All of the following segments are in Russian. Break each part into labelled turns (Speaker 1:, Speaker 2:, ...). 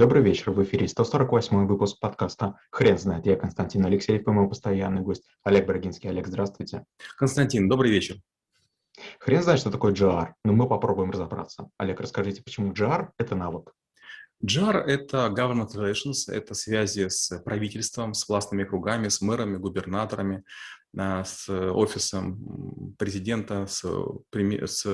Speaker 1: Добрый вечер, в эфире 148 выпуск подкаста «Хрен знает». Я Константин Алексеев и мой постоянный гость Олег Брагинский. Олег, здравствуйте.
Speaker 2: Константин, добрый вечер.
Speaker 1: Хрен знает, что такое GR, но мы попробуем разобраться. Олег, расскажите, почему GR – это навык?
Speaker 2: GR – это government relations, это связи с правительством, с властными кругами, с мэрами, губернаторами, а, с офисом президента, с, с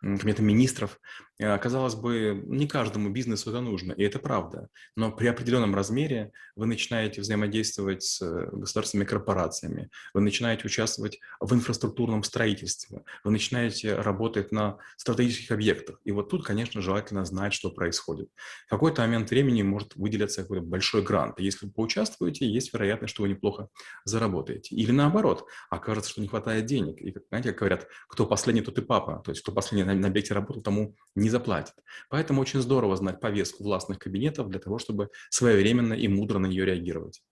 Speaker 2: комитетом министров. Э, казалось бы, не каждому бизнесу это нужно, и это правда. Но при определенном размере вы начинаете взаимодействовать с государственными корпорациями, вы начинаете участвовать в инфраструктурном строительстве, вы начинаете работать на стратегических объектах. И вот тут, конечно, желательно знать, что происходит. В какой-то момент времени может выделиться какой-то большой грант. Если вы поучаствуете, есть вероятность, что вы неплохо заработаете. Или наоборот, окажется, что не хватает денег. И, знаете, как говорят, кто последний, тот и папа. То есть, кто последний на, на объекте работал, тому не заплатят. Поэтому очень здорово знать повестку властных кабинетов для того, чтобы своевременно и мудро на нее реагировать.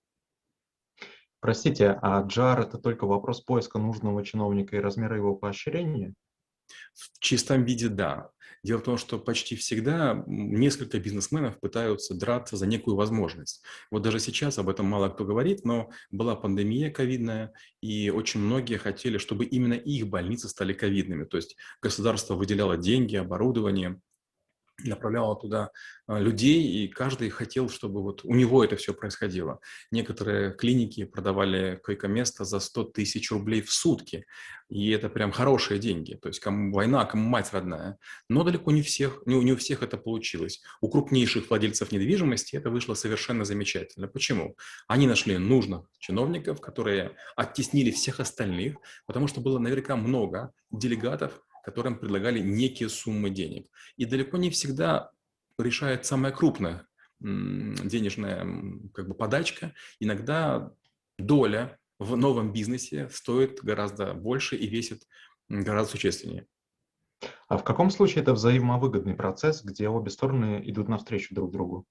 Speaker 1: Простите, а джар – это только вопрос поиска нужного чиновника и размера его поощрения?
Speaker 2: В чистом виде – да. Дело в том, что почти всегда несколько бизнесменов пытаются драться за некую возможность. Вот даже сейчас об этом мало кто говорит, но была пандемия ковидная, и очень многие хотели, чтобы именно их больницы стали ковидными. То есть государство выделяло деньги, оборудование, направляла туда а, людей, и каждый хотел, чтобы вот у него это все происходило. Некоторые клиники продавали койко-место за 100 тысяч рублей в сутки, и это прям хорошие деньги, то есть кому война, кому мать родная. Но далеко не, всех, не, не у всех это получилось. У крупнейших владельцев недвижимости это вышло совершенно замечательно. Почему? Они нашли нужных чиновников, которые оттеснили всех остальных, потому что было наверняка много делегатов, которым предлагали некие суммы денег. И далеко не всегда решает самая крупная денежная как бы, подачка. Иногда доля в новом бизнесе стоит гораздо больше и весит гораздо существеннее.
Speaker 1: А в каком случае это взаимовыгодный процесс, где обе стороны идут навстречу друг другу?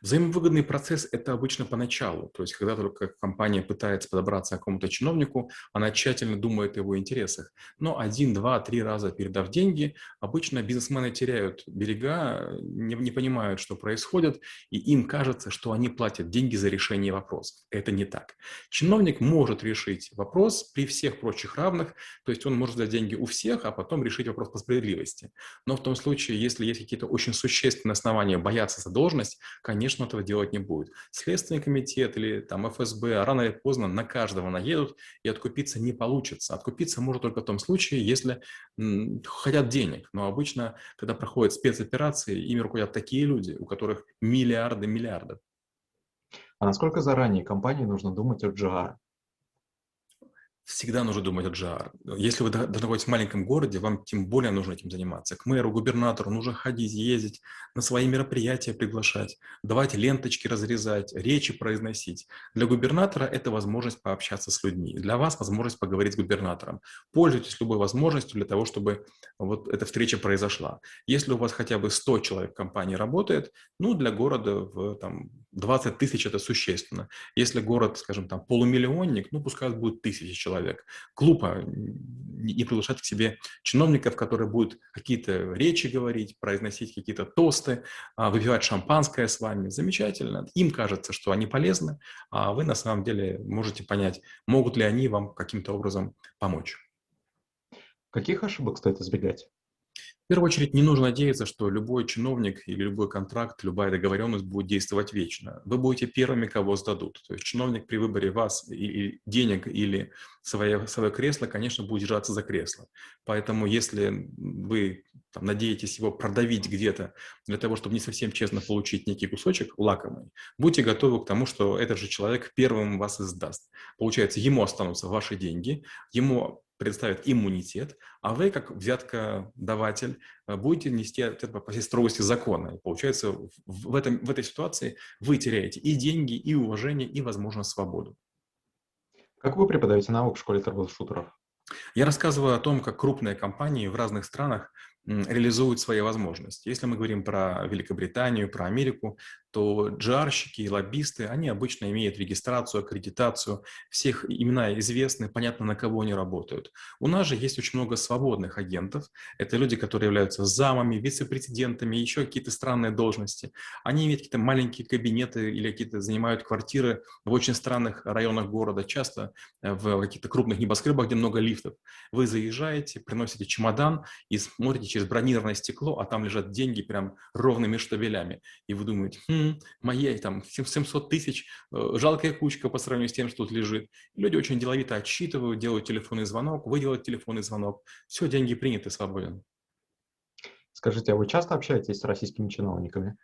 Speaker 2: Взаимовыгодный процесс – это обычно поначалу. То есть, когда только компания пытается подобраться к какому-то чиновнику, она тщательно думает о его интересах. Но один, два, три раза передав деньги, обычно бизнесмены теряют берега, не, не понимают, что происходит, и им кажется, что они платят деньги за решение вопроса. Это не так. Чиновник может решить вопрос при всех прочих равных, то есть он может взять деньги у всех, а потом решить вопрос по справедливости. Но в том случае, если есть какие-то очень существенные основания бояться за должность, конечно, этого делать не будет. Следственный комитет или там ФСБ рано или поздно на каждого наедут, и откупиться не получится. Откупиться может только в том случае, если хотят денег. Но обычно, когда проходят спецоперации, ими руководят такие люди, у которых миллиарды миллиардов.
Speaker 1: А насколько заранее компании нужно думать о GR?
Speaker 2: Всегда нужно думать о GR. Если вы находитесь в маленьком городе, вам тем более нужно этим заниматься. К мэру, губернатору нужно ходить, ездить, на свои мероприятия приглашать, давать ленточки разрезать, речи произносить. Для губернатора это возможность пообщаться с людьми. Для вас возможность поговорить с губернатором. Пользуйтесь любой возможностью для того, чтобы вот эта встреча произошла. Если у вас хотя бы 100 человек в компании работает, ну, для города в, там, 20 тысяч это существенно. Если город, скажем, там полумиллионник, ну, пускай будет тысячи человек. Глупо не приглашать к себе чиновников, которые будут какие-то речи говорить, произносить какие-то тосты, а, выпивать шампанское с вами. Замечательно. Им кажется, что они полезны, а вы на самом деле можете понять, могут ли они вам каким-то образом помочь.
Speaker 1: Каких ошибок стоит избегать?
Speaker 2: Первую очередь, не нужно надеяться, что любой чиновник или любой контракт, любая договоренность будет действовать вечно. Вы будете первыми, кого сдадут. То есть чиновник при выборе вас и денег или свое, свое кресло, конечно, будет держаться за кресло. Поэтому если вы там, надеетесь его продавить где-то для того, чтобы не совсем честно получить некий кусочек лакомый, будьте готовы к тому, что этот же человек первым вас издаст. Получается, ему останутся ваши деньги, ему предоставят иммунитет, а вы, как взяткодаватель, э, будете нести это по всей строгости закона. И получается, в, этом, в этой ситуации вы теряете и деньги, и уважение, и, возможно, свободу.
Speaker 1: Как вы преподаете навык в школе трэбл-шутеров?
Speaker 2: Я рассказываю о том, как крупные компании в разных странах реализуют свои возможности. Если мы говорим про Великобританию, про Америку, то джарщики и лоббисты, они обычно имеют регистрацию, аккредитацию, всех имена известны, понятно, на кого они работают. У нас же есть очень много свободных агентов. Это люди, которые являются замами, вице-президентами, еще какие-то странные должности. Они имеют какие-то маленькие кабинеты или какие-то занимают квартиры в очень странных районах города, часто э, в каких-то крупных небоскребах, где много лифтов. Вы заезжаете, приносите чемодан и смотрите через бронированное стекло, а там лежат деньги прям ровными штабелями. И вы думаете, хм, моей там 700 тысяч, э, жалкая кучка по сравнению с тем, что тут лежит. Люди очень деловито отсчитывают, делают телефонный звонок, вы делаете телефонный звонок. Все, деньги приняты, свободен.
Speaker 1: Скажите, а вы часто общаетесь с российскими чиновниками?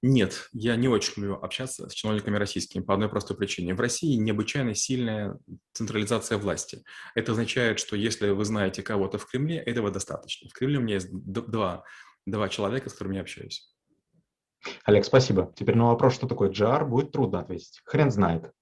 Speaker 2: Нет, я не очень люблю общаться с чиновниками российскими по одной простой причине. В России необычайно сильная централизация власти. Это означает, что если вы знаете кого-то в Кремле, этого достаточно. В Кремле у меня есть два, два человека, с которыми я общаюсь.
Speaker 1: Олег, спасибо. Теперь на вопрос, что такое GR, будет трудно ответить. Хрен знает.